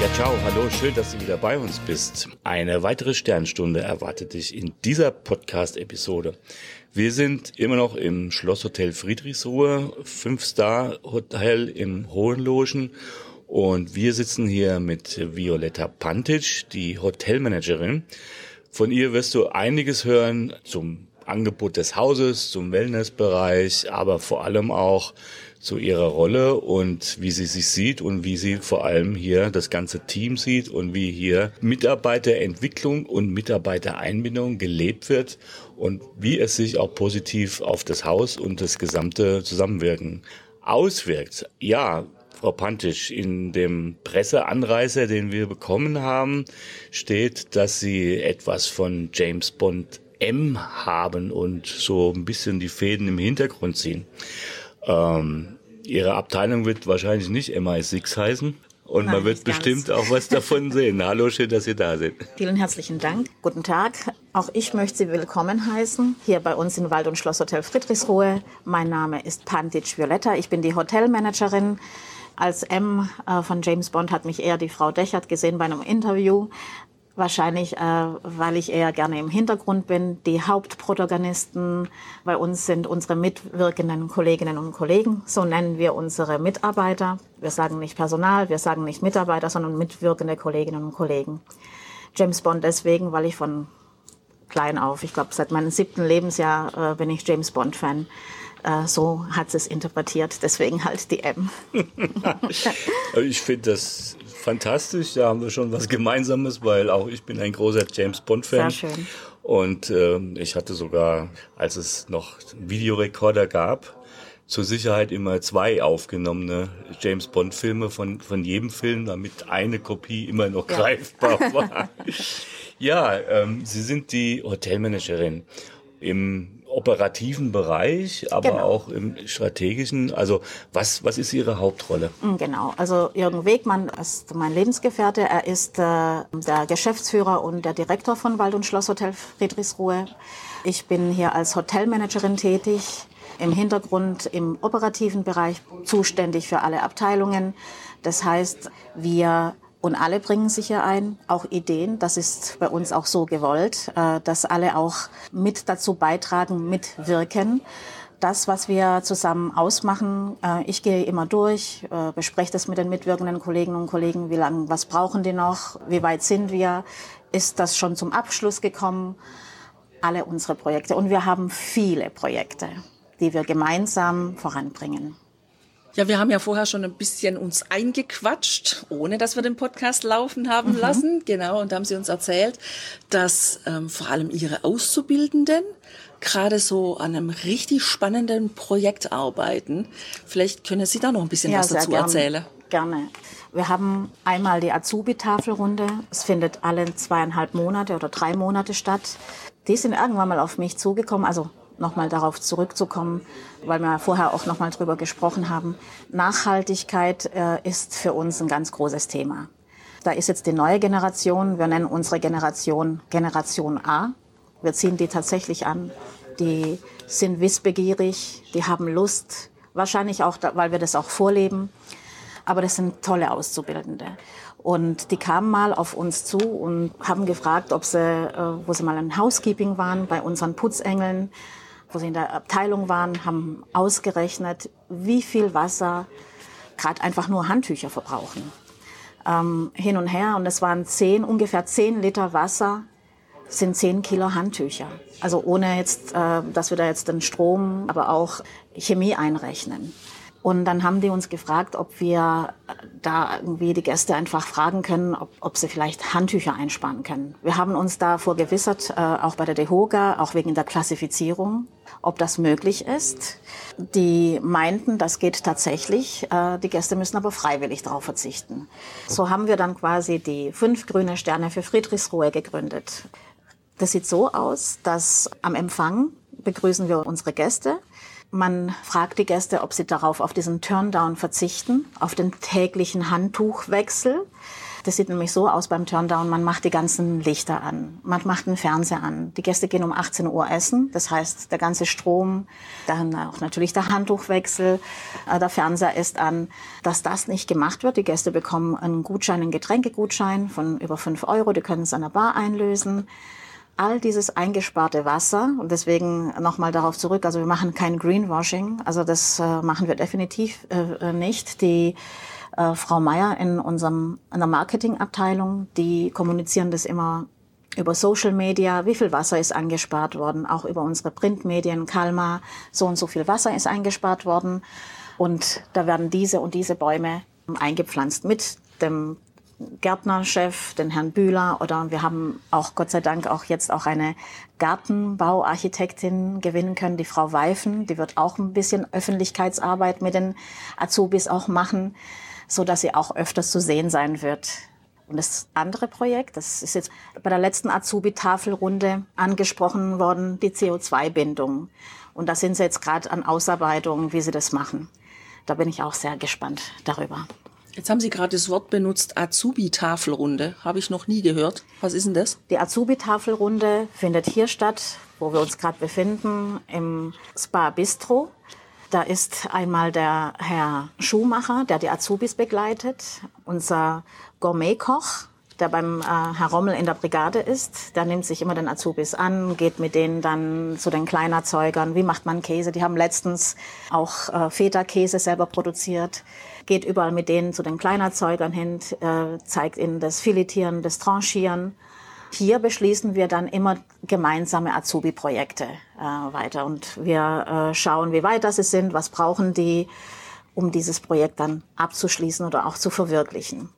Ja, ciao, hallo, schön, dass du wieder bei uns bist. Eine weitere Sternstunde erwartet dich in dieser Podcast-Episode. Wir sind immer noch im Schlosshotel Friedrichsruhe, 5-Star-Hotel im Hohenlogen und wir sitzen hier mit Violetta Pantic, die Hotelmanagerin. Von ihr wirst du einiges hören zum Angebot des Hauses, zum Wellnessbereich, aber vor allem auch zu ihrer Rolle und wie sie sich sieht und wie sie vor allem hier das ganze Team sieht und wie hier Mitarbeiterentwicklung und Mitarbeitereinbindung gelebt wird und wie es sich auch positiv auf das Haus und das gesamte Zusammenwirken auswirkt. Ja, Frau Pantisch, in dem Presseanreißer, den wir bekommen haben, steht, dass Sie etwas von James Bond M haben und so ein bisschen die Fäden im Hintergrund ziehen. Ähm, ihre Abteilung wird wahrscheinlich nicht MI6 heißen. Und Nein, man wird bestimmt auch was davon sehen. Hallo, schön, dass Sie da sind. Vielen herzlichen Dank. Guten Tag. Auch ich möchte Sie willkommen heißen hier bei uns in Wald- und Schlosshotel Friedrichsruhe. Mein Name ist Pantic Violetta. Ich bin die Hotelmanagerin. Als M äh, von James Bond hat mich eher die Frau Dechert gesehen bei einem Interview. Wahrscheinlich, äh, weil ich eher gerne im Hintergrund bin. Die Hauptprotagonisten bei uns sind unsere mitwirkenden Kolleginnen und Kollegen. So nennen wir unsere Mitarbeiter. Wir sagen nicht Personal, wir sagen nicht Mitarbeiter, sondern mitwirkende Kolleginnen und Kollegen. James Bond deswegen, weil ich von klein auf, ich glaube seit meinem siebten Lebensjahr äh, bin ich James Bond Fan. Äh, so hat es interpretiert, deswegen halt die M. Ich finde das fantastisch. Da haben wir schon was Gemeinsames, weil auch ich bin ein großer James Bond-Fan. Sehr schön. Und ähm, ich hatte sogar, als es noch Videorekorder gab, zur Sicherheit immer zwei aufgenommene James Bond-Filme von, von jedem Film, damit eine Kopie immer noch Ja. greifbar war. ja, ähm, Sie sind die Hotelmanagerin im operativen Bereich, aber Genau. auch im strategischen. Also was, was ist Ihre Hauptrolle? Mm, Genau, also Jürgen Wegmann ist mein Lebensgefährte. Er ist äh, der Geschäftsführer und der Direktor von Wald- und Schlosshotel Friedrichsruhe. Ich bin hier als Hotelmanagerin tätig, im Hintergrund im operativen Bereich zuständig für alle Abteilungen. Das heißt, wir und alle bringen sich hier ein, auch Ideen. Das ist bei uns auch so gewollt, äh, dass alle auch mit dazu beitragen, mitwirken. Das, was wir zusammen ausmachen, äh, ich gehe immer durch, äh, bespreche das mit den mitwirkenden Kolleginnen und Kollegen, wie lange, was brauchen die noch, wie weit sind wir, ist das schon zum Abschluss gekommen, alle unsere Projekte. Und wir haben viele Projekte, die wir gemeinsam voranbringen. Ja, wir haben ja vorher schon ein bisschen uns eingequatscht, ohne dass wir den Podcast laufen haben lassen. Genau, und da haben sie uns erzählt, dass ähm, vor allem ihre Auszubildenden gerade so an einem richtig spannenden Projekt arbeiten. Vielleicht können Sie da noch ein bisschen was sehr dazu gern- erzählen. Gerne. Wir haben einmal die Azubi-Tafelrunde. Es findet alle zweieinhalb Monate oder drei Monate statt. Die sind irgendwann mal auf mich zugekommen, also nochmal darauf zurückzukommen, weil wir vorher auch nochmal drüber gesprochen haben. Nachhaltigkeit äh, ist für uns ein ganz großes Thema. Da ist jetzt die neue Generation, wir nennen unsere Generation Generation A. Wir ziehen die tatsächlich an. Die sind wissbegierig, die haben Lust, wahrscheinlich auch, da- weil wir das auch vorleben. Aber das sind tolle Auszubildende. Und die kamen mal auf uns zu und haben gefragt, ob sie, äh, wo sie mal im Housekeeping waren, bei unseren Putzengeln, wo sie in der Abteilung waren, haben ausgerechnet, wie viel Wasser gerade einfach nur Handtücher verbrauchen. Ähm, hin und her. Und es waren zehn, ungefähr zehn Liter Wasser sind 10 Kilo Handtücher. Also ohne jetzt, äh, dass wir da jetzt den Strom, aber auch Chemie einrechnen. Und dann haben die uns gefragt, ob wir äh, da irgendwie die Gäste einfach fragen können, ob, ob sie vielleicht Handtücher einsparen können. Wir haben uns da vorgewissert, äh, auch bei der DEHOGA, auch wegen der Klassifizierung, ob das möglich ist. Die meinten, das geht tatsächlich. Äh, die Gäste müssen aber freiwillig darauf verzichten. So haben wir dann quasi die fünf grüne Sterne für Friedrichsruhe gegründet. Das sieht so aus, dass am Empfang begrüßen wir unsere Gäste. Man fragt die Gäste, ob sie darauf auf diesen Turndown verzichten, auf den täglichen Handtuchwechsel. Das sieht nämlich so aus beim Turndown, man macht die ganzen Lichter an, man macht den Fernseher an. Die Gäste gehen um 18 Uhr essen, das heißt der ganze Strom, dann auch natürlich der Handtuchwechsel, äh, der Fernseher ist an. Dass das nicht gemacht wird, die Gäste bekommen einen Gutschein, einen Getränkegutschein von über 5 Euro, die können es an der Bar einlösen all dieses eingesparte Wasser und deswegen nochmal darauf zurück, also wir machen kein Greenwashing, also das äh, machen wir definitiv äh, nicht. Die äh, Frau Meier in unserem in der Marketingabteilung, die kommunizieren das immer über Social Media, wie viel Wasser ist angespart worden, auch über unsere Printmedien, Kalmar, so und so viel Wasser ist eingespart worden und da werden diese und diese Bäume eingepflanzt mit dem Gärtnerchef, den Herrn Bühler oder wir haben auch Gott sei Dank auch jetzt auch eine Gartenbauarchitektin gewinnen können, die Frau Weifen, die wird auch ein bisschen Öffentlichkeitsarbeit mit den Azubis auch machen, so dass sie auch öfters zu sehen sein wird. Und das andere Projekt, das ist jetzt bei der letzten Azubi-Tafelrunde angesprochen worden, die CO2-Bindung. Und da sind sie jetzt gerade an Ausarbeitung, wie sie das machen. Da bin ich auch sehr gespannt darüber. Jetzt haben Sie gerade das Wort benutzt, Azubi-Tafelrunde. Habe ich noch nie gehört. Was ist denn das? Die Azubi-Tafelrunde findet hier statt, wo wir uns gerade befinden, im Spa Bistro. Da ist einmal der Herr Schumacher, der die Azubis begleitet, unser Gourmet-Koch, der beim äh, Herr Rommel in der Brigade ist. Der nimmt sich immer den Azubis an, geht mit denen dann zu den Kleinerzeugern. Wie macht man Käse? Die haben letztens auch äh, Feta-Käse selber produziert geht überall mit denen zu den Kleinerzeugern hin, äh, zeigt ihnen das Filetieren, das Tranchieren. Hier beschließen wir dann immer gemeinsame Azubi-Projekte äh, weiter und wir äh, schauen, wie weit das sind, was brauchen die, um dieses Projekt dann abzuschließen oder auch zu verwirklichen.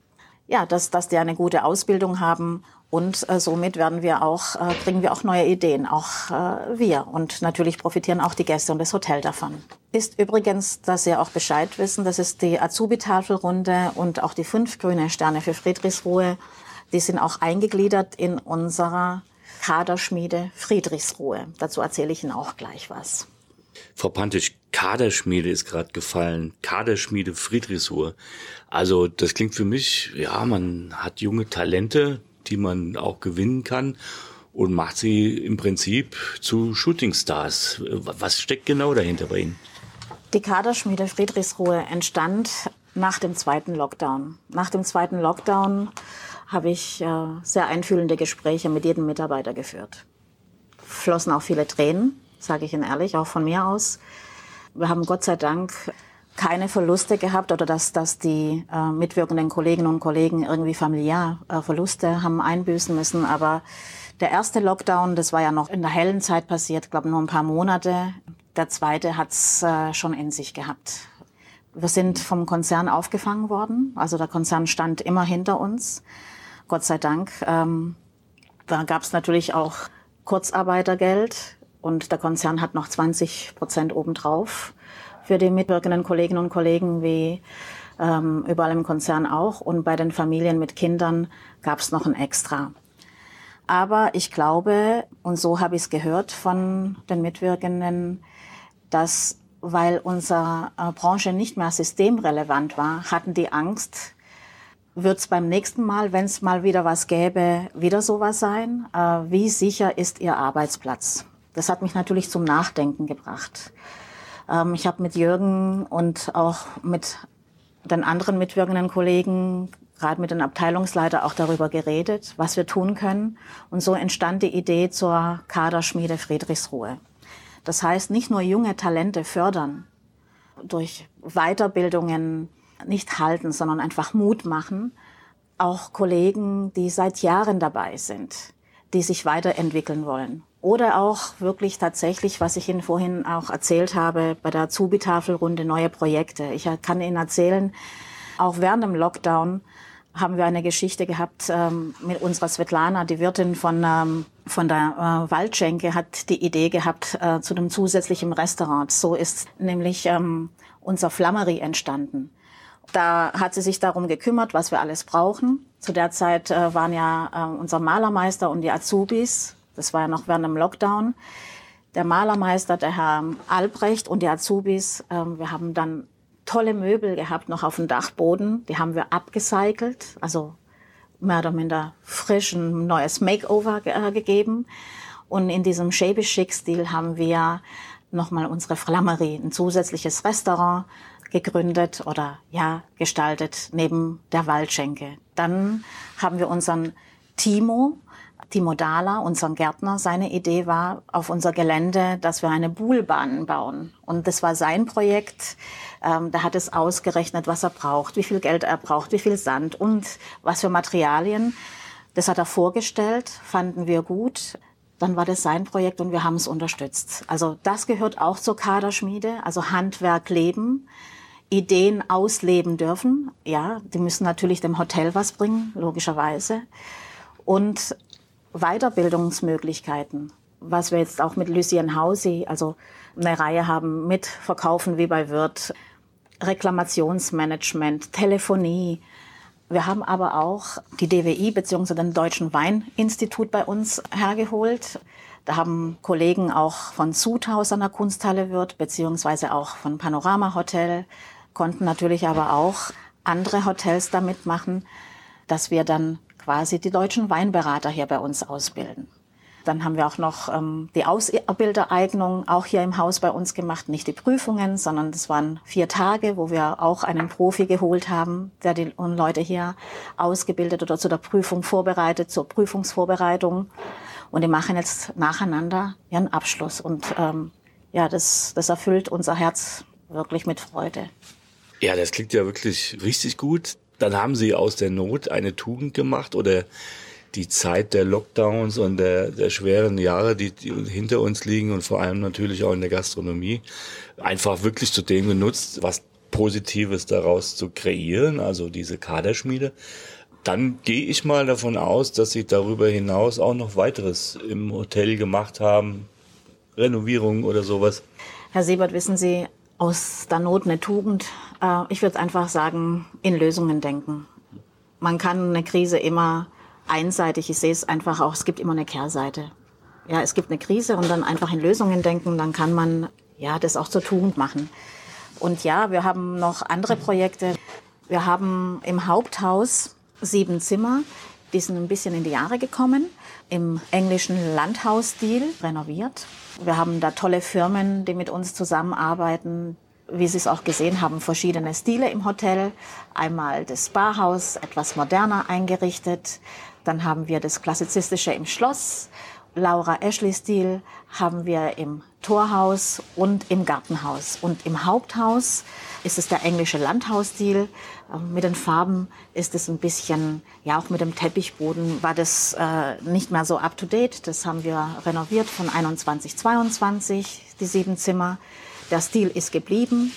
Ja, dass, dass die eine gute Ausbildung haben und äh, somit werden wir auch, äh, kriegen wir auch neue Ideen, auch äh, wir. Und natürlich profitieren auch die Gäste und das Hotel davon. Ist übrigens, dass Sie auch Bescheid wissen, das ist die Azubi-Tafelrunde und auch die fünf grüne Sterne für Friedrichsruhe. Die sind auch eingegliedert in unserer Kaderschmiede Friedrichsruhe. Dazu erzähle ich Ihnen auch gleich was. Frau Pantisch, Kaderschmiede ist gerade gefallen. Kaderschmiede Friedrichsruhe. Also das klingt für mich, ja, man hat junge Talente, die man auch gewinnen kann und macht sie im Prinzip zu Shootingstars. Was steckt genau dahinter bei Ihnen? Die Kaderschmiede Friedrichsruhe entstand nach dem zweiten Lockdown. Nach dem zweiten Lockdown habe ich äh, sehr einfühlende Gespräche mit jedem Mitarbeiter geführt. Flossen auch viele Tränen, sage ich Ihnen ehrlich, auch von mir aus. Wir haben Gott sei Dank keine Verluste gehabt oder dass, dass die äh, mitwirkenden Kolleginnen und Kollegen irgendwie familiär äh, Verluste haben einbüßen müssen. Aber der erste Lockdown, das war ja noch in der hellen Zeit passiert, glaube nur ein paar Monate. Der zweite hat's äh, schon in sich gehabt. Wir sind vom Konzern aufgefangen worden. Also der Konzern stand immer hinter uns. Gott sei Dank. Ähm, da gab's natürlich auch Kurzarbeitergeld und der Konzern hat noch 20 Prozent obendrauf für die mitwirkenden Kolleginnen und Kollegen wie ähm, überall im Konzern auch. Und bei den Familien mit Kindern gab es noch ein Extra. Aber ich glaube, und so habe ich es gehört von den Mitwirkenden, dass weil unsere äh, Branche nicht mehr systemrelevant war, hatten die Angst, wird es beim nächsten Mal, wenn es mal wieder was gäbe, wieder sowas sein? Äh, wie sicher ist Ihr Arbeitsplatz? Das hat mich natürlich zum Nachdenken gebracht. Ähm, ich habe mit Jürgen und auch mit den anderen mitwirkenden Kollegen, gerade mit den Abteilungsleiter, auch darüber geredet, was wir tun können. Und so entstand die Idee zur Kaderschmiede Friedrichsruhe. Das heißt, nicht nur junge Talente fördern, durch Weiterbildungen nicht halten, sondern einfach Mut machen, auch Kollegen, die seit Jahren dabei sind, die sich weiterentwickeln wollen. Oder auch wirklich tatsächlich, was ich Ihnen vorhin auch erzählt habe, bei der Zubi-Tafelrunde neue Projekte. Ich kann Ihnen erzählen, auch während dem Lockdown haben wir eine Geschichte gehabt ähm, mit unserer Svetlana, die Wirtin von, ähm, von der äh, Waldschenke, hat die Idee gehabt äh, zu einem zusätzlichen Restaurant. So ist nämlich ähm, unser Flammerie entstanden. Da hat sie sich darum gekümmert, was wir alles brauchen. Zu der Zeit äh, waren ja äh, unser Malermeister und die Azubis Das war ja noch während dem Lockdown. Der Malermeister, der Herr Albrecht und die Azubis, äh, wir haben dann tolle Möbel gehabt noch auf dem Dachboden. Die haben wir abgecycelt, also mehr oder minder frisch ein neues Makeover äh, gegeben. Und in diesem shabby chic Stil haben wir nochmal unsere Flammerie, ein zusätzliches Restaurant gegründet oder ja gestaltet neben der Waldschenke. Dann haben wir unseren Timo, Timo Dahler, unseren Gärtner, seine Idee war auf unser Gelände, dass wir eine Buhlbahn bauen. Und das war sein Projekt. Ähm, da hat es ausgerechnet, was er braucht, wie viel Geld er braucht, wie viel Sand und was für Materialien. Das hat er vorgestellt, fanden wir gut. Dann war das sein Projekt und wir haben es unterstützt. Also das gehört auch zur Kaderschmiede, also Handwerk leben. Ideen ausleben dürfen. Ja, die müssen natürlich dem Hotel was bringen, logischerweise. Und Weiterbildungsmöglichkeiten, was wir jetzt auch mit Lucien Hausi, also eine Reihe haben mit Verkaufen wie bei Wirt, Reklamationsmanagement, Telefonie. Wir haben aber auch die DWI bzw. den Deutschen Weininstitut bei uns hergeholt. Da haben Kollegen auch von Sudhaus an der Kunsthalle Wirt beziehungsweise auch von Panorama Hotel konnten natürlich aber auch andere Hotels damit machen, dass wir dann quasi die deutschen Weinberater hier bei uns ausbilden. Dann haben wir auch noch ähm, die Ausbildereignung auch hier im Haus bei uns gemacht. Nicht die Prüfungen, sondern das waren vier Tage, wo wir auch einen Profi geholt haben, der die Leute hier ausgebildet oder zu der Prüfung vorbereitet, zur Prüfungsvorbereitung. Und die machen jetzt nacheinander ihren Abschluss. Und ähm, ja, das, das erfüllt unser Herz wirklich mit Freude. Ja, das klingt ja wirklich richtig gut. Dann haben Sie aus der Not eine Tugend gemacht oder die Zeit der Lockdowns und der, der schweren Jahre, die, die hinter uns liegen und vor allem natürlich auch in der Gastronomie, einfach wirklich zu dem genutzt, was Positives daraus zu kreieren, also diese Kaderschmiede. Dann gehe ich mal davon aus, dass Sie darüber hinaus auch noch weiteres im Hotel gemacht haben, Renovierungen oder sowas. Herr Siebert, wissen Sie, aus der Not eine Tugend. Äh, ich würde einfach sagen, in Lösungen denken. Man kann eine Krise immer einseitig, ich sehe es einfach auch, es gibt immer eine Kehrseite. Ja, es gibt eine Krise und dann einfach in Lösungen denken, dann kann man ja das auch zur Tugend machen. Und ja, wir haben noch andere Projekte. Wir haben im Haupthaus sieben Zimmer, die sind ein bisschen in die Jahre gekommen, im englischen Landhausstil renoviert. Wir haben da tolle Firmen, die mit uns zusammenarbeiten. Wie Sie es auch gesehen haben, verschiedene Stile im Hotel. Einmal das Barhaus, etwas moderner eingerichtet. Dann haben wir das Klassizistische im Schloss. Laura Ashley-Stil haben wir im Torhaus und im Gartenhaus. Und im Haupthaus ist es der englische Landhausstil. Mit den Farben ist es ein bisschen, ja auch mit dem Teppichboden war das äh, nicht mehr so up-to-date. Das haben wir renoviert von 21, 22, die sieben Zimmer. Der Stil ist geblieben.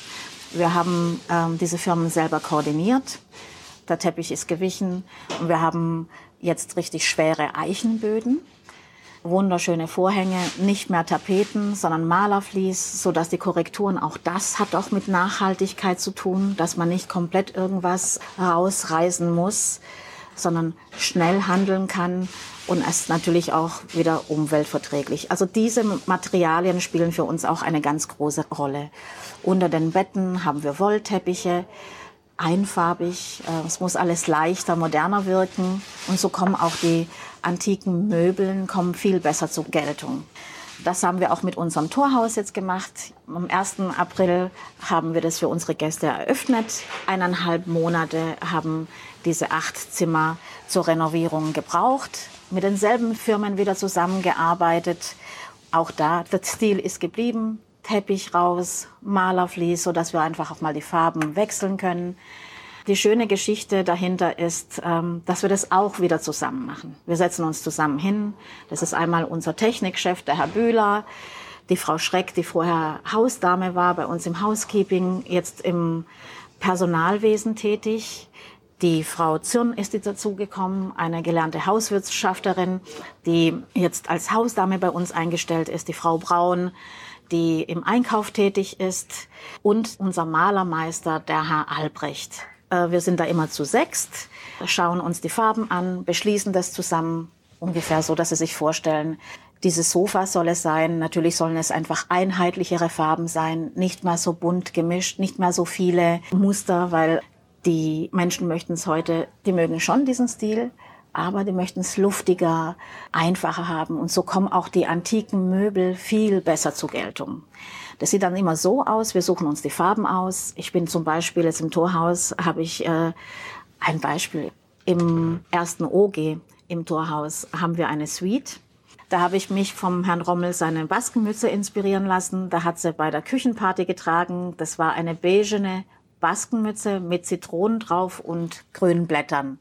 Wir haben ähm, diese Firmen selber koordiniert. Der Teppich ist gewichen und wir haben jetzt richtig schwere Eichenböden wunderschöne Vorhänge, nicht mehr Tapeten, sondern Malerflies, so dass die Korrekturen auch das hat auch mit Nachhaltigkeit zu tun, dass man nicht komplett irgendwas rausreißen muss, sondern schnell handeln kann und es natürlich auch wieder umweltverträglich. Also diese Materialien spielen für uns auch eine ganz große Rolle. Unter den Betten haben wir Wollteppiche, einfarbig. Äh, es muss alles leichter, moderner wirken. Und so kommen auch die antiken Möbeln kommen viel besser zur Geltung. Das haben wir auch mit unserem Torhaus jetzt gemacht. Am 1. April haben wir das für unsere Gäste eröffnet. Eineinhalb Monate haben diese acht Zimmer zur Renovierung gebraucht. Mit denselben Firmen wieder zusammengearbeitet. Auch da, der Stil ist geblieben. Teppich raus, Malerflies, so dass wir einfach auch mal die Farben wechseln können. Die schöne Geschichte dahinter ist, ähm, dass wir das auch wieder zusammen machen. Wir setzen uns zusammen hin. Das ist einmal unser Technikchef, der Herr Bühler, die Frau Schreck, die vorher Hausdame war, bei uns im Housekeeping, jetzt im Personalwesen tätig. Die Frau Zürn ist dazugekommen, eine gelernte Hauswirtschafterin, die jetzt als Hausdame bei uns eingestellt ist. Die Frau Braun, die im Einkauf tätig ist. Und unser Malermeister, der Herr Albrecht. Äh, wir sind da immer zu sechst, schauen uns die Farben an, beschließen das zusammen, ungefähr so, dass Sie sich vorstellen, Dieses Sofa soll es sein. Natürlich sollen es einfach einheitlichere Farben sein, nicht mehr so bunt gemischt, nicht mehr so viele Muster, weil die Menschen möchten es heute, die mögen schon diesen Stil, aber die möchten es luftiger, einfacher haben. Und so kommen auch die antiken Möbel viel besser zur Geltung. Das sieht dann immer so aus, wir suchen uns die Farben aus. Ich bin zum Beispiel jetzt im Torhaus, habe ich äh, ein Beispiel. Im ersten OG im Torhaus haben wir eine Suite. Da habe ich mich vom Herrn Rommel seine Baskenmütze inspirieren lassen. Da hat sie bei der Küchenparty getragen. Das war eine beigene Baskenmütze mit Zitronen drauf und grünen Blättern.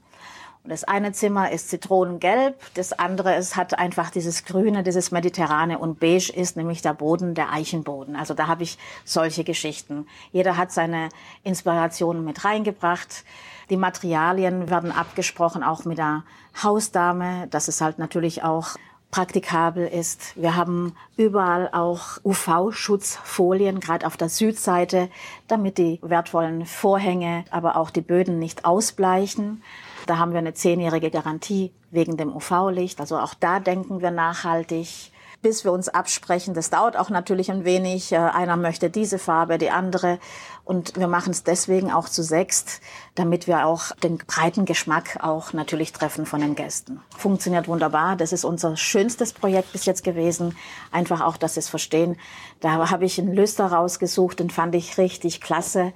Und das eine Zimmer ist zitronengelb, das andere ist, hat einfach dieses Grüne, dieses Mediterrane und beige ist nämlich der Boden, der Eichenboden. Also da habe ich solche Geschichten. Jeder hat seine Inspirationen mit reingebracht. Die Materialien werden abgesprochen, auch mit der Hausdame, dass es halt natürlich auch praktikabel ist. Wir haben überall auch UV-Schutzfolien, gerade auf der Südseite, damit die wertvollen Vorhänge, aber auch die Böden nicht ausbleichen. Da haben wir eine zehnjährige Garantie wegen dem UV-Licht. Also auch da denken wir nachhaltig bis wir uns absprechen. Das dauert auch natürlich ein wenig. Äh, einer möchte diese Farbe, die andere. Und wir machen es deswegen auch zu sechst, damit wir auch den breiten Geschmack auch natürlich treffen von den Gästen. Funktioniert wunderbar. Das ist unser schönstes Projekt bis jetzt gewesen. Einfach auch, dass Sie es verstehen. Da habe ich einen Lüster rausgesucht und fand ich richtig klasse.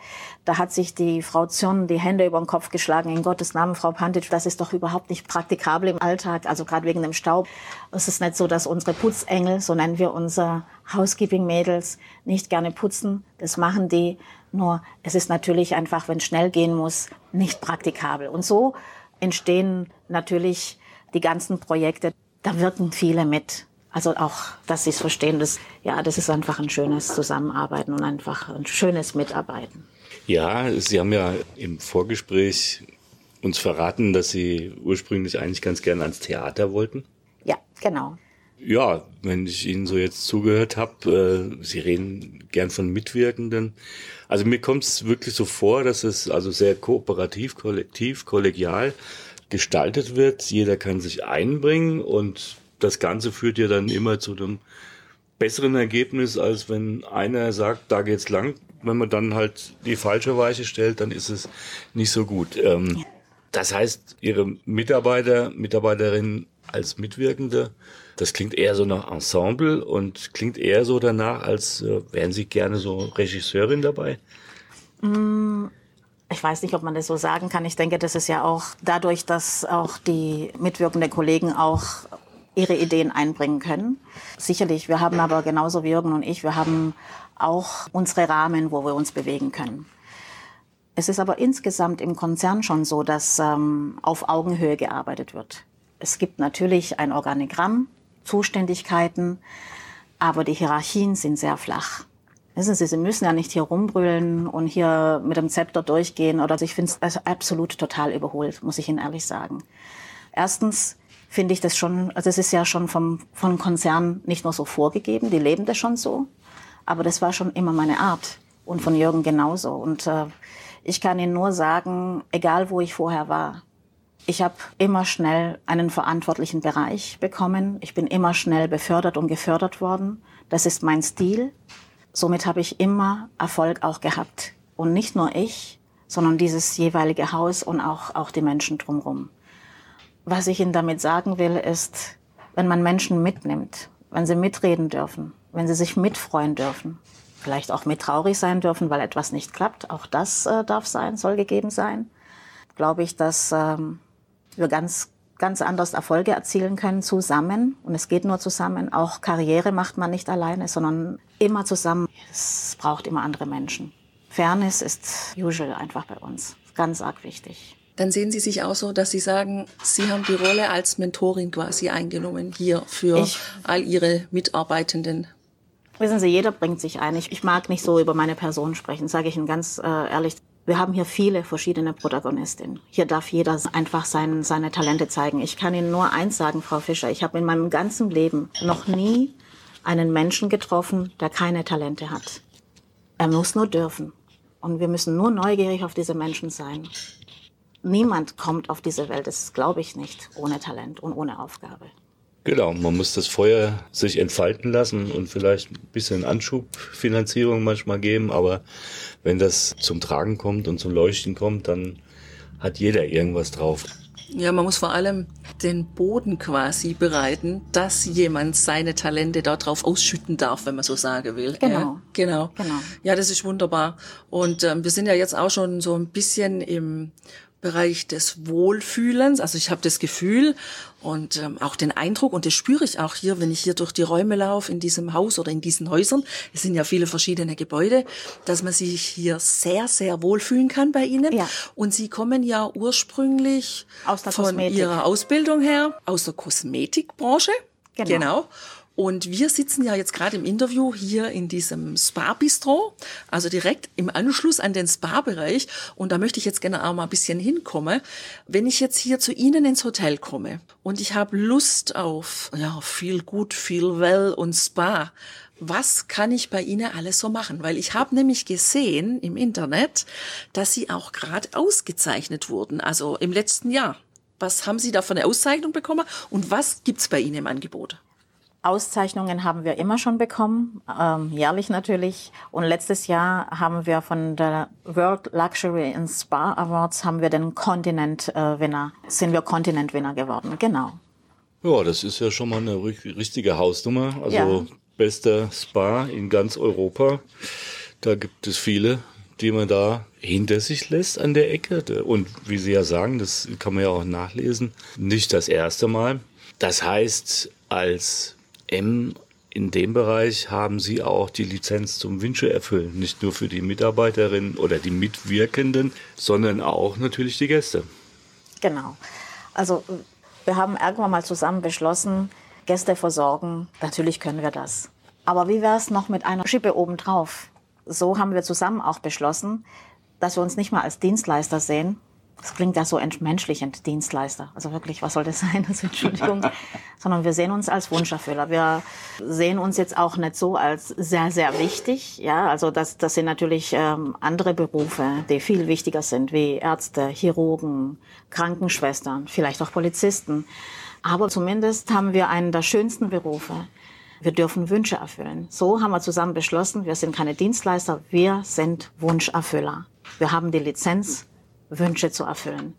Da hat sich die Frau Zion die Hände über den Kopf geschlagen. In Gottes Namen, Frau Pantic, das ist doch überhaupt nicht praktikabel im Alltag. Also gerade wegen dem Staub. Es ist nicht so, dass unsere Putzengel, so nennen wir unser Housekeeping-Mädels, nicht gerne putzen. Das machen die. Nur es ist natürlich einfach, wenn schnell gehen muss, nicht praktikabel. Und so entstehen natürlich die ganzen Projekte. Da wirken viele mit. Also auch, dass sie es verstehen, das, ja, das ist einfach ein schönes Zusammenarbeiten und einfach ein schönes Mitarbeiten. Ja, Sie haben ja im Vorgespräch uns verraten, dass Sie ursprünglich eigentlich ganz gerne ans Theater wollten. Ja, genau. Ja, wenn ich Ihnen so jetzt zugehört habe, äh, Sie reden gern von Mitwirkenden. Also mir kommt es wirklich so vor, dass es also sehr kooperativ, kollektiv, kollegial gestaltet wird. Jeder kann sich einbringen und das Ganze führt ja dann immer zu einem besseren Ergebnis, als wenn einer sagt, da geht's lang. Wenn man dann halt die falsche Weiche stellt, dann ist es nicht so gut. Ähm, das heißt, Ihre Mitarbeiter, Mitarbeiterinnen als Mitwirkende das klingt eher so nach Ensemble und klingt eher so danach, als äh, wären Sie gerne so Regisseurin dabei? Mm, ich weiß nicht, ob man das so sagen kann. Ich denke, das ist ja auch dadurch, dass auch die mitwirkenden Kollegen auch ihre Ideen einbringen können. Sicherlich, wir haben aber genauso wie Jürgen und ich, wir haben auch unsere Rahmen, wo wir uns bewegen können. Es ist aber insgesamt im Konzern schon so, dass ähm, auf Augenhöhe gearbeitet wird. Es gibt natürlich ein Organigramm, Zuständigkeiten, aber die Hierarchien sind sehr flach. Wissen Sie, Sie müssen ja nicht hier rumbrüllen und hier mit dem Zepter durchgehen. Oder ich finde es absolut total überholt, muss ich Ihnen ehrlich sagen. Erstens finde ich das schon, also es ist ja schon vom, vom Konzern nicht nur so vorgegeben, die leben das schon so, aber das war schon immer meine Art und von Jürgen genauso. Und äh, ich kann Ihnen nur sagen, egal wo ich vorher war, ich habe immer schnell einen verantwortlichen Bereich bekommen. Ich bin immer schnell befördert und gefördert worden. Das ist mein Stil. Somit habe ich immer Erfolg auch gehabt. Und nicht nur ich, sondern dieses jeweilige Haus und auch, auch die Menschen drumherum. Was ich Ihnen damit sagen will, ist, wenn man Menschen mitnimmt, wenn sie mitreden dürfen, wenn sie sich mitfreuen dürfen, vielleicht auch mit traurig sein dürfen, weil etwas nicht klappt, auch das äh, darf sein, soll gegeben sein, glaube ich, dass ähm, wir ganz ganz anders Erfolge erzielen können zusammen. Und es geht nur zusammen. Auch Karriere macht man nicht alleine, sondern immer zusammen. Es braucht immer andere Menschen. Fairness ist usual einfach bei uns. Ganz arg wichtig. Dann sehen Sie sich auch so, dass Sie sagen, Sie haben die Rolle als Mentorin quasi eingenommen hier für ich, all Ihre Mitarbeitenden. Wissen Sie, jeder bringt sich ein. Ich, ich mag nicht so über meine Person sprechen, sage ich Ihnen ganz äh, ehrlich. Wir haben hier viele verschiedene Protagonistinnen. Hier darf jeder einfach sein, seine Talente zeigen. Ich kann Ihnen nur eins sagen, Frau Fischer. Ich habe in meinem ganzen Leben noch nie einen Menschen getroffen, der keine Talente hat. Er muss nur dürfen. Und wir müssen nur neugierig auf diese Menschen sein. Niemand kommt auf diese Welt, das glaube ich nicht, ohne Talent und ohne Aufgabe. Genau, man muss das Feuer sich entfalten lassen und vielleicht ein bisschen Anschubfinanzierung manchmal geben, aber wenn das zum Tragen kommt und zum Leuchten kommt, dann hat jeder irgendwas drauf. Ja, man muss vor allem den Boden quasi bereiten, dass jemand seine Talente darauf ausschütten darf, wenn man so sagen will. Genau. Ja, genau. Genau. Ja, das ist wunderbar. Und ähm, wir sind ja jetzt auch schon so ein bisschen im Bereich des Wohlfühlens. Also ich habe das Gefühl und ähm, auch den Eindruck, und das spüre ich auch hier, wenn ich hier durch die Räume laufe, in diesem Haus oder in diesen Häusern, es sind ja viele verschiedene Gebäude, dass man sich hier sehr, sehr wohlfühlen kann bei Ihnen. Ja. Und Sie kommen ja ursprünglich Aus der von Kosmetik. Ihrer Ausbildung her, aus der Kosmetikbranche. Genau. genau. Und wir sitzen ja jetzt gerade im Interview hier in diesem Spa-Bistro, also direkt im Anschluss an den Spa-Bereich. Und da möchte ich jetzt gerne auch mal ein bisschen hinkommen. Wenn ich jetzt hier zu Ihnen ins Hotel komme und ich habe Lust auf ja, viel gut, viel well und Spa, was kann ich bei Ihnen alles so machen? Weil ich habe nämlich gesehen im Internet, dass Sie auch gerade ausgezeichnet wurden, also im letzten Jahr. Was haben Sie da für eine Auszeichnung bekommen und was gibt's bei Ihnen im Angebot? Auszeichnungen haben wir immer schon bekommen, ähm, jährlich natürlich. Und letztes Jahr haben wir von der World Luxury and Spa Awards haben wir den Continent äh, Winner, sind wir Continent Winner geworden. Genau. Ja, das ist ja schon mal eine ri- richtige Hausnummer. Also Ja. bester Spa in ganz Europa. Da gibt es viele, die man da hinter sich lässt an der Ecke. Und wie Sie ja sagen, das kann man ja auch nachlesen, nicht das erste Mal. Das heißt, als M in dem Bereich haben Sie auch die Lizenz zum Wünsche erfüllen. Nicht nur für die Mitarbeiterinnen oder die Mitwirkenden, sondern auch natürlich die Gäste. Genau. Also wir haben irgendwann mal zusammen beschlossen, Gäste versorgen, natürlich können wir das. Aber wie wäre es noch mit einer Schippe obendrauf? So haben wir zusammen auch beschlossen, dass wir uns nicht mal als Dienstleister sehen. Das klingt ja so entmenschlichend, Dienstleister. Also wirklich, was soll das sein? Also Entschuldigung. Sondern wir sehen uns als Wunscherfüller. Wir sehen uns jetzt auch nicht so als sehr, sehr wichtig. Ja, also das, das sind natürlich ähm, andere Berufe, die viel wichtiger sind, wie Ärzte, Chirurgen, Krankenschwestern, vielleicht auch Polizisten. Aber zumindest haben wir einen der schönsten Berufe. Wir dürfen Wünsche erfüllen. So haben wir zusammen beschlossen, wir sind keine Dienstleister, wir sind Wunscherfüller. Wir haben die Lizenz, Wünsche zu erfüllen.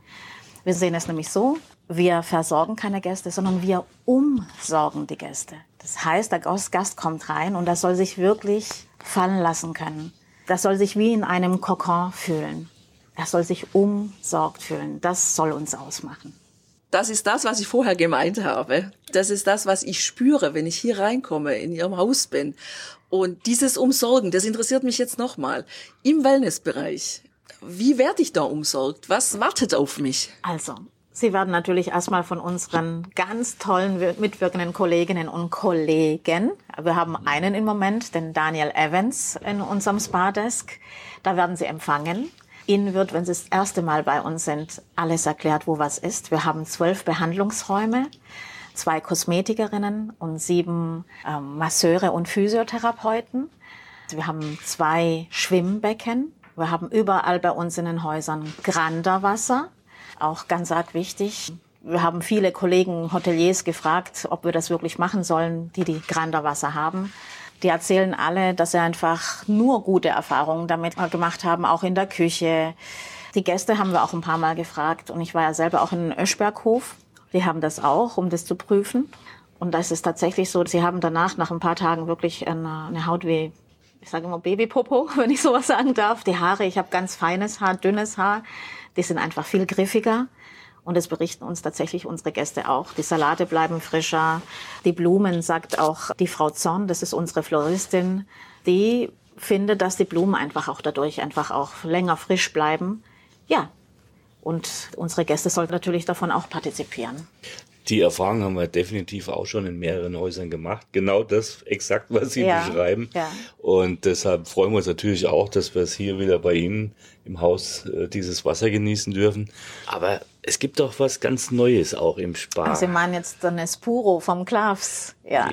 Wir sehen es nämlich so, wir versorgen keine Gäste, sondern wir umsorgen die Gäste. Das heißt, der Gast kommt rein und er soll sich wirklich fallen lassen können. Das soll sich wie in einem Kokon fühlen. Er soll sich umsorgt fühlen. Das soll uns ausmachen. Das ist das, was ich vorher gemeint habe. Das ist das, was ich spüre, wenn ich hier reinkomme, in Ihrem Haus bin. Und dieses Umsorgen, das interessiert mich jetzt nochmal. Im Wellnessbereich, wie werde ich da umsorgt? Was wartet auf mich? Also, Sie werden natürlich erstmal von unseren ganz tollen wir- mitwirkenden Kolleginnen und Kollegen. Wir haben einen im Moment, den Daniel Evans in unserem Spa-Desk. Da werden Sie empfangen. Ihnen wird, wenn Sie das erste Mal bei uns sind, alles erklärt, wo was ist. Wir haben zwölf Behandlungsräume, zwei Kosmetikerinnen und sieben ähm, Masseure und Physiotherapeuten. Wir haben zwei Schwimmbecken. Wir haben überall bei uns in den Häusern Granderwasser, auch ganz arg wichtig. Wir haben viele Kollegen, Hoteliers gefragt, ob wir das wirklich machen sollen, die die Granderwasser haben. Die erzählen alle, dass sie einfach nur gute Erfahrungen damit gemacht haben, auch in der Küche. Die Gäste haben wir auch ein paar Mal gefragt und ich war ja selber auch in Öschberghof. Die haben das auch, um das zu prüfen. Und das ist tatsächlich so, sie haben danach nach ein paar Tagen wirklich eine, Haut wie, ich sage immer Babypopo, wenn ich sowas sagen darf. Die Haare, ich habe ganz feines Haar, dünnes Haar, die sind einfach viel griffiger. Und das berichten uns tatsächlich unsere Gäste auch. Die Salate bleiben frischer. Die Blumen, sagt auch die Frau Zorn, das ist unsere Floristin, die findet, dass die Blumen einfach auch dadurch einfach auch länger frisch bleiben. Ja. Und unsere Gäste sollten natürlich davon auch partizipieren. Die Erfahrung haben wir definitiv auch schon in mehreren Häusern gemacht. Genau das exakt, was Sie Ja, beschreiben. ja. Und deshalb freuen wir uns natürlich auch, dass wir es hier wieder bei Ihnen im Haus äh, dieses Wasser genießen dürfen. Aber es gibt doch was ganz Neues auch im Spa. Also Sie meinen jetzt den Espuro vom Klavs. Ja.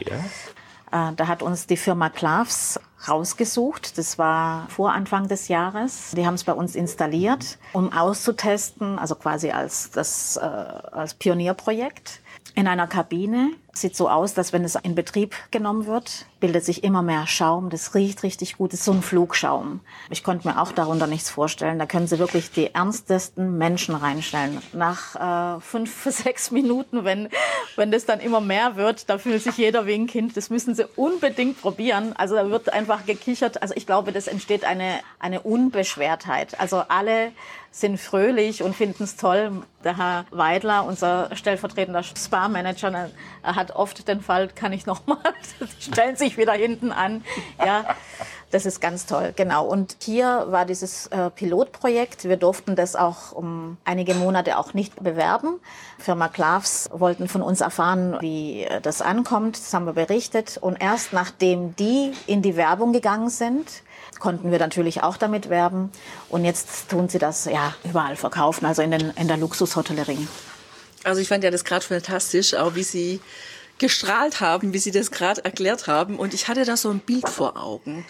ja. Äh, Da hat uns die Firma Klavs rausgesucht. Das war vor Anfang des Jahres. Die haben es bei uns installiert, um auszutesten, also quasi als das äh, als Pionierprojekt in einer Kabine. Sieht so aus, dass wenn es in Betrieb genommen wird, bildet sich immer mehr Schaum. Das riecht richtig gut. Das ist so ein Flugschaum. Ich konnte mir auch darunter nichts vorstellen. Da können Sie wirklich die ernstesten Menschen reinstellen. Nach äh, fünf, sechs Minuten, wenn, wenn das dann immer mehr wird, da fühlt sich jeder wie ein Kind. Das müssen Sie unbedingt probieren. Also da wird einfach gekichert. Also ich glaube, das entsteht eine, eine Unbeschwertheit. Also alle sind fröhlich und finden es toll. Der Herr Weidler, unser stellvertretender Spa-Manager, hat oft den Fall, kann ich noch mal, die stellen sich wieder hinten an. Ja, das ist ganz toll, genau. Und hier war dieses äh, Pilotprojekt. Wir durften das auch um einige Monate auch nicht bewerben. Firma Klavs wollten von uns erfahren, wie äh, das ankommt. Das haben wir berichtet. Und erst nachdem die in die Werbung gegangen sind, konnten wir natürlich auch damit werben. Und jetzt tun sie das ja überall verkaufen, also in, den, in der Luxushotellerie. Also ich fand ja das gerade fantastisch, auch wie Sie gestrahlt haben, wie Sie das gerade erklärt haben. Und ich hatte da so ein Bild vor Augen.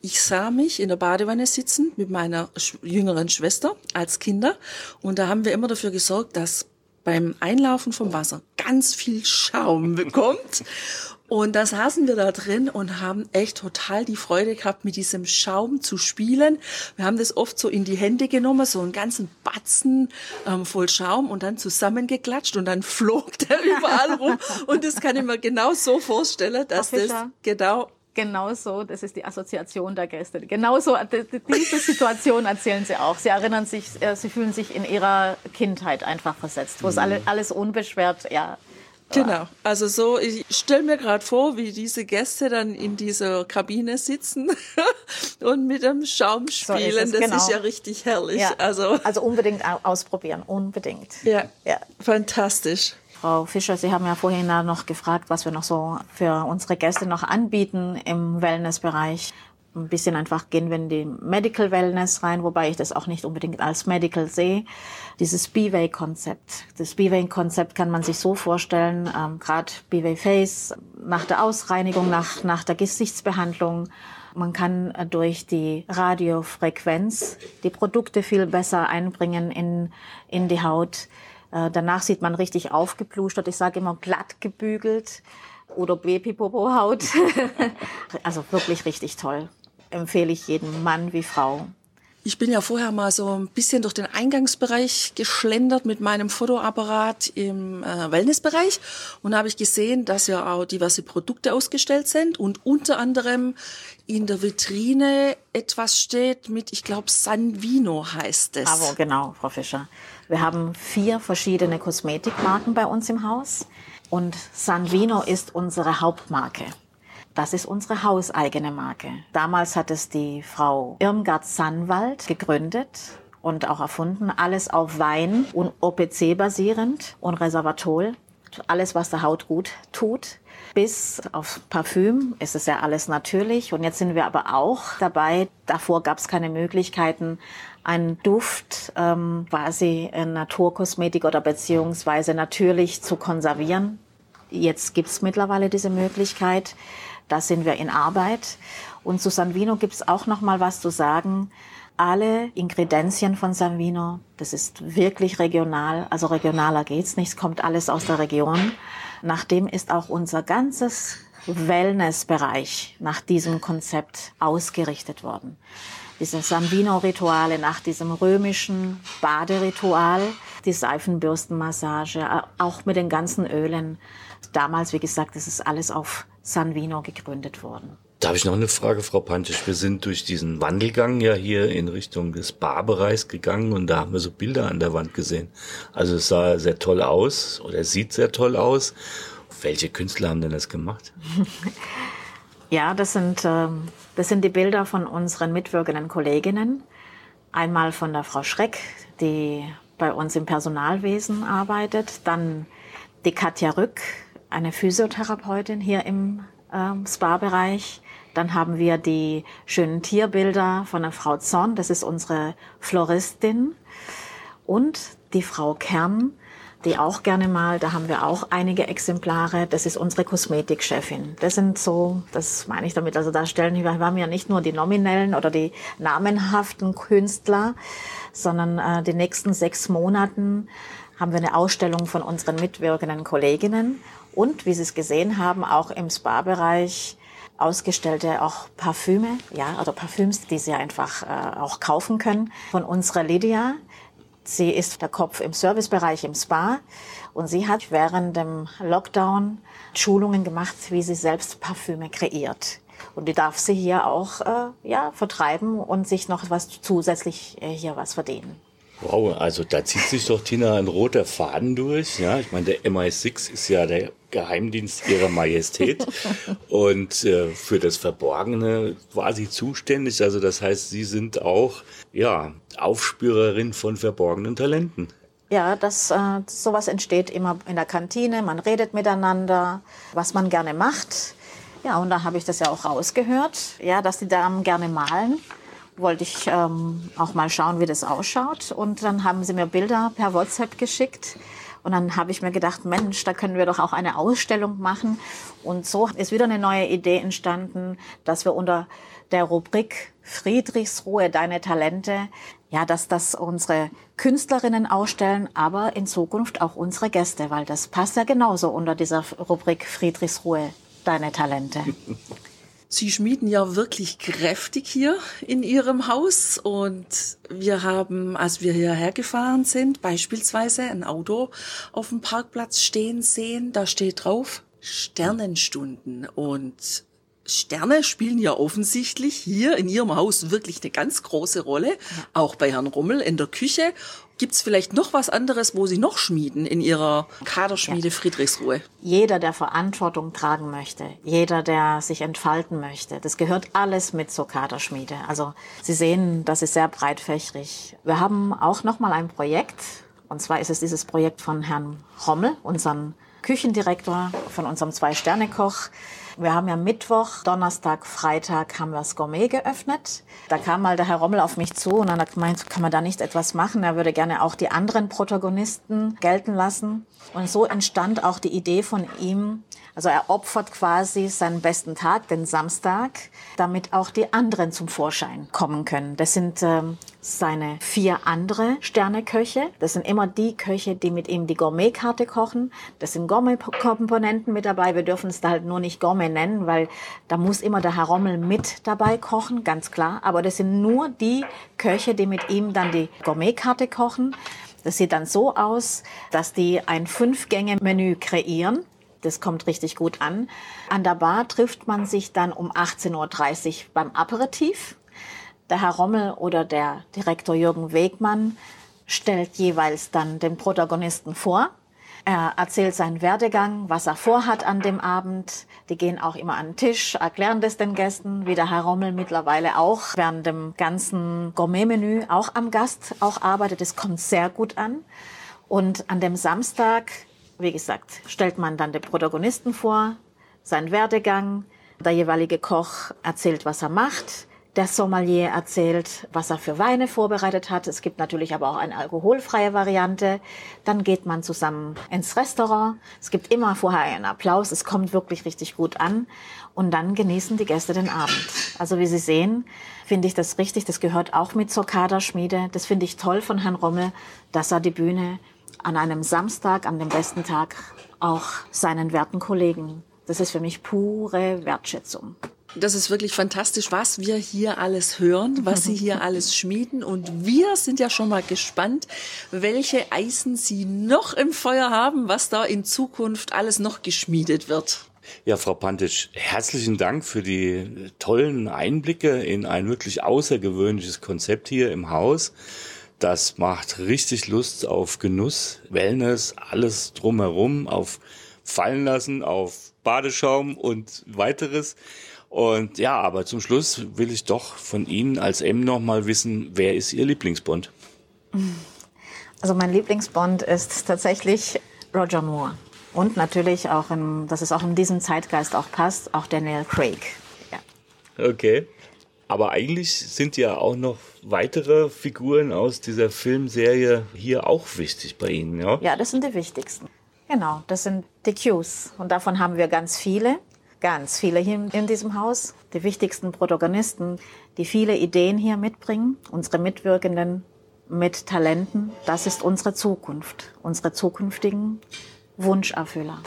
Ich sah mich in der Badewanne sitzen mit meiner jüngeren Schwester als Kinder. Und da haben wir immer dafür gesorgt, dass beim Einlaufen vom Wasser ganz viel Schaum bekommt. Und da saßen wir da drin und haben echt total die Freude gehabt, mit diesem Schaum zu spielen. Wir haben das oft so in die Hände genommen, so einen ganzen Batzen ähm, voll Schaum und dann zusammengeklatscht und dann flog der überall rum. Und das kann ich mir genau so vorstellen, dass das genau Genau so, das ist die Assoziation der Gäste. Genau so, diese Situation erzählen sie auch. Sie erinnern sich, äh, sie fühlen sich in ihrer Kindheit einfach versetzt, wo es mhm. alles unbeschwert, ja, Genau. Also so, ich stelle mir gerade vor, wie diese Gäste dann in dieser Kabine sitzen und mit dem Schaum spielen. So ist das genau. ist ja richtig herrlich. Ja. Also, also unbedingt ausprobieren, unbedingt. Ja, ja. fantastisch. Frau Fischer, Sie haben ja vorhin noch gefragt, was wir noch so für unsere Gäste noch anbieten im Wellnessbereich ein bisschen einfach gehen wir in die Medical Wellness rein, wobei ich das auch nicht unbedingt als Medical sehe. Dieses B-Way-Konzept. Das B-Way-Konzept kann man sich so vorstellen, ähm, gerade B-Way Face nach der Ausreinigung, nach, nach der Gesichtsbehandlung. Man kann äh, durch die Radiofrequenz die Produkte viel besser einbringen in, in die Haut. Äh, danach sieht man richtig aufgeplustert. Ich sage immer glatt gebügelt oder Babypopo-Haut. also wirklich richtig toll empfehle ich jedem Mann wie Frau. Ich bin ja vorher mal so ein bisschen durch den Eingangsbereich geschlendert mit meinem Fotoapparat im äh, Wellnessbereich und habe ich gesehen, dass ja auch diverse Produkte ausgestellt sind und unter anderem in der Vitrine etwas steht mit, ich glaube, Sanvino heißt es. Aber genau, Frau Fischer. Wir haben vier verschiedene Kosmetikmarken bei uns im Haus und Sanvino ist unsere Hauptmarke. Das ist unsere hauseigene Marke. Damals hat es die Frau Irmgard Sannwald gegründet und auch erfunden. Alles auf Wein und OPC basierend und Reservatol. Alles, was der Haut gut tut. Bis auf Parfüm ist es ja alles natürlich. Und jetzt sind wir aber auch dabei. Davor gab es keine Möglichkeiten, einen Duft ähm, quasi in Naturkosmetik oder beziehungsweise natürlich zu konservieren. Jetzt gibt es mittlerweile diese Möglichkeit. Da sind wir in Arbeit. Und zu Sanvino gibt es auch noch mal was zu sagen. Alle Ingredienzien von Sanvino, das ist wirklich regional, also regionaler geht's nicht, es kommt alles aus der Region. Nachdem ist auch unser ganzes Wellnessbereich nach diesem Konzept ausgerichtet worden. Diese Sambino-Rituale nach diesem römischen Baderitual, die Seifenbürstenmassage, auch mit den ganzen Ölen. Damals, wie gesagt, das ist alles auf San Vino gegründet worden. Da habe ich noch eine Frage, Frau Pantisch. Wir sind durch diesen Wandelgang ja hier in Richtung des Barbereichs gegangen und da haben wir so Bilder an der Wand gesehen. Also es sah sehr toll aus oder sieht sehr toll aus. Welche Künstler haben denn das gemacht? ja, das sind, ähm, das sind die Bilder von unseren mitwirkenden Kolleginnen. Einmal von der Frau Schreck, die bei uns im Personalwesen arbeitet. Dann die Katja Rück, eine Physiotherapeutin hier im ähm, Spa-Bereich. Dann haben wir die schönen Tierbilder von der Frau Zorn, das ist unsere Floristin. Und die Frau Kern, die auch gerne mal, da haben wir auch einige Exemplare, das ist unsere Kosmetikchefin. Das sind so, das meine ich damit, also da stellen wir, wir haben ja nicht nur die nominellen oder die namenhaften Künstler, sondern äh, die nächsten sechs Monaten haben wir eine Ausstellung von unseren mitwirkenden Kolleginnen und, wie Sie es gesehen haben, auch im Spa-Bereich ausgestellte auch Parfüme, ja, oder Parfüms, die Sie einfach äh, auch kaufen können von unserer Lydia. Sie ist der Kopf im Servicebereich im Spa und sie hat während dem Lockdown Schulungen gemacht, wie sie selbst Parfüme kreiert. Und die darf sie hier auch äh, ja, vertreiben und sich noch was zusätzlich äh, hier was verdienen. Wow, also da zieht sich doch Tina ein roter Faden durch. Ja, ich meine, der MI6 ist ja der Geheimdienst ihrer Majestät und äh, für das Verborgene sie zuständig. Also das heißt, sie sind auch ja Aufspürerin von verborgenen Talenten. Ja, das äh, sowas entsteht immer in der Kantine. Man redet miteinander, was man gerne macht. Ja, und da habe ich das ja auch rausgehört, ja, dass die Damen gerne malen wollte ich ähm, auch mal schauen, wie das ausschaut. Und dann haben sie mir Bilder per WhatsApp geschickt. Und dann habe ich mir gedacht, Mensch, da können wir doch auch eine Ausstellung machen. Und so ist wieder eine neue Idee entstanden, dass wir unter der Rubrik Friedrichsruhe, deine Talente, ja, dass das unsere Künstlerinnen ausstellen, aber in Zukunft auch unsere Gäste, weil das passt ja genauso unter dieser Rubrik Friedrichsruhe, deine Talente. Sie schmieden ja wirklich kräftig hier in Ihrem Haus. Und wir haben, als wir hierher gefahren sind, beispielsweise ein Auto auf dem Parkplatz stehen sehen, da steht drauf Sternenstunden. Und Sterne spielen ja offensichtlich hier in Ihrem Haus wirklich eine ganz große Rolle, auch bei Herrn Rummel in der Küche. Gibt es vielleicht noch was anderes, wo Sie noch schmieden in Ihrer Kaderschmiede ja. Friedrichsruhe? Jeder, der Verantwortung tragen möchte, jeder, der sich entfalten möchte, das gehört alles mit zur Kaderschmiede. Also Sie sehen, das ist sehr breitfächrig. Wir haben auch noch mal ein Projekt, und zwar ist es dieses Projekt von Herrn Rommel, unserem Küchendirektor von unserem Zwei-Sterne-Koch. Wir haben ja Mittwoch, Donnerstag, Freitag haben wir das Gourmet geöffnet. Da kam mal der Herr Rommel auf mich zu und dann hat gemeint, kann man da nicht etwas machen? Er würde gerne auch die anderen Protagonisten gelten lassen. Und so entstand auch die Idee von ihm, also er opfert quasi seinen besten Tag, den Samstag, damit auch die anderen zum Vorschein kommen können. Das sind ähm, seine vier andere Sterneköche. Das sind immer die Köche, die mit ihm die Gourmetkarte kochen. Das sind Gourmet-Komponenten mit dabei. Wir dürfen es da halt nur nicht Gourmet nennen, weil da muss immer der Herr Rommel mit dabei kochen, ganz klar. Aber das sind nur die Köche, die mit ihm dann die Gourmetkarte kochen. Das sieht dann so aus, dass die ein Fünf-Gänge-Menü kreieren das kommt richtig gut an. An der Bar trifft man sich dann um 18.30 Uhr beim Aperitif. Der Herr Rommel oder der Direktor Jürgen Wegmann stellt jeweils dann den Protagonisten vor. Er erzählt seinen Werdegang, was er vorhat an dem Abend. Die gehen auch immer an den Tisch, erklären das den Gästen, wie der Herr Rommel mittlerweile auch während dem ganzen Gourmet-Menü auch am Gast auch arbeitet. Das kommt sehr gut an. Und an dem Samstag wie gesagt, stellt man dann den Protagonisten vor, seinen Werdegang, der jeweilige Koch erzählt, was er macht, der Sommelier erzählt, was er für Weine vorbereitet hat. Es gibt natürlich aber auch eine alkoholfreie Variante. Dann geht man zusammen ins Restaurant. Es gibt immer vorher einen Applaus. Es kommt wirklich richtig gut an. Und dann genießen die Gäste den Abend. Also wie Sie sehen, finde ich das richtig. Das gehört auch mit zur Kaderschmiede. Das finde ich toll von Herrn Rommel, dass er die Bühne an einem Samstag, an dem besten Tag, auch seinen werten Kollegen. Das ist für mich pure Wertschätzung. Das ist wirklich fantastisch, was wir hier alles hören, was Sie hier alles schmieden. Und wir sind ja schon mal gespannt, welche Eisen Sie noch im Feuer haben, was da in Zukunft alles noch geschmiedet wird. Ja, Frau Pantisch, herzlichen Dank für die tollen Einblicke in ein wirklich außergewöhnliches Konzept hier im Haus. Das macht richtig Lust auf Genuss, Wellness, alles drumherum, auf Fallen lassen, auf Badeschaum und weiteres. Und ja, aber zum Schluss will ich doch von Ihnen als M noch mal wissen, wer ist Ihr Lieblingsbond? Also mein Lieblingsbond ist tatsächlich Roger Moore. Und natürlich auch, in, dass es auch in diesem Zeitgeist auch passt, auch Daniel Craig. Ja. Okay. Aber eigentlich sind ja auch noch weitere Figuren aus dieser Filmserie hier auch wichtig bei Ihnen, ja? Ja, das sind die wichtigsten. Genau, das sind die Cues. Und davon haben wir ganz viele, ganz viele hier in diesem Haus. Die wichtigsten Protagonisten, die viele Ideen hier mitbringen, unsere Mitwirkenden, mit Talenten, das ist unsere Zukunft, unsere zukünftigen Wunscherfüller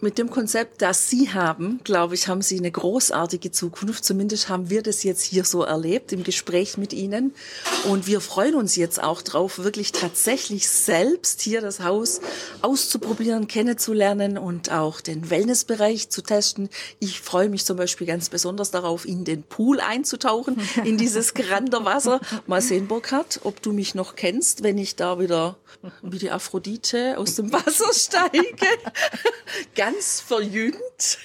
mit dem Konzept, das Sie haben, glaube ich, haben Sie eine großartige Zukunft. Zumindest haben wir das jetzt hier so erlebt im Gespräch mit Ihnen. Und wir freuen uns jetzt auch drauf, wirklich tatsächlich selbst hier das Haus auszuprobieren, kennenzulernen und auch den Wellnessbereich zu testen. Ich freue mich zum Beispiel ganz besonders darauf, in den Pool einzutauchen, in dieses Granderwasser. Mal sehen, Burkhard, ob du mich noch kennst, wenn ich da wieder wie die Aphrodite aus dem Wasser steige ganz verjüngt.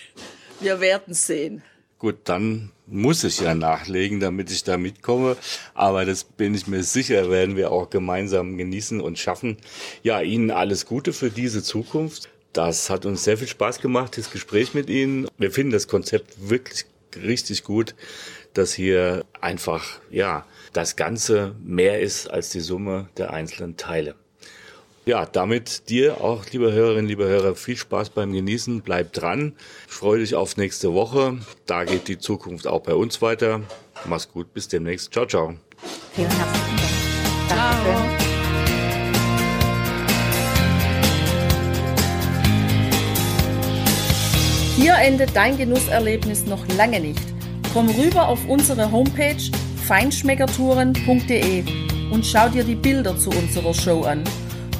Wir werden sehen. Gut, dann muss ich ja nachlegen, damit ich da mitkomme. Aber das bin ich mir sicher, werden wir auch gemeinsam genießen und schaffen. Ja, Ihnen alles Gute für diese Zukunft. Das hat uns sehr viel Spaß gemacht, das Gespräch mit Ihnen. Wir finden das Konzept wirklich richtig gut, dass hier einfach, ja, das Ganze mehr ist als die Summe der einzelnen Teile. Ja, damit dir auch, liebe Hörerinnen, liebe Hörer, viel Spaß beim Genießen. Bleib dran. Ich freue dich auf nächste Woche. Da geht die Zukunft auch bei uns weiter. Mach's gut. Bis demnächst. Ciao, ciao. Vielen herzlichen Dank. Dankeschön. Hier endet dein Genusserlebnis noch lange nicht. Komm rüber auf unsere Homepage feinschmeckertouren.de und schau dir die Bilder zu unserer Show an.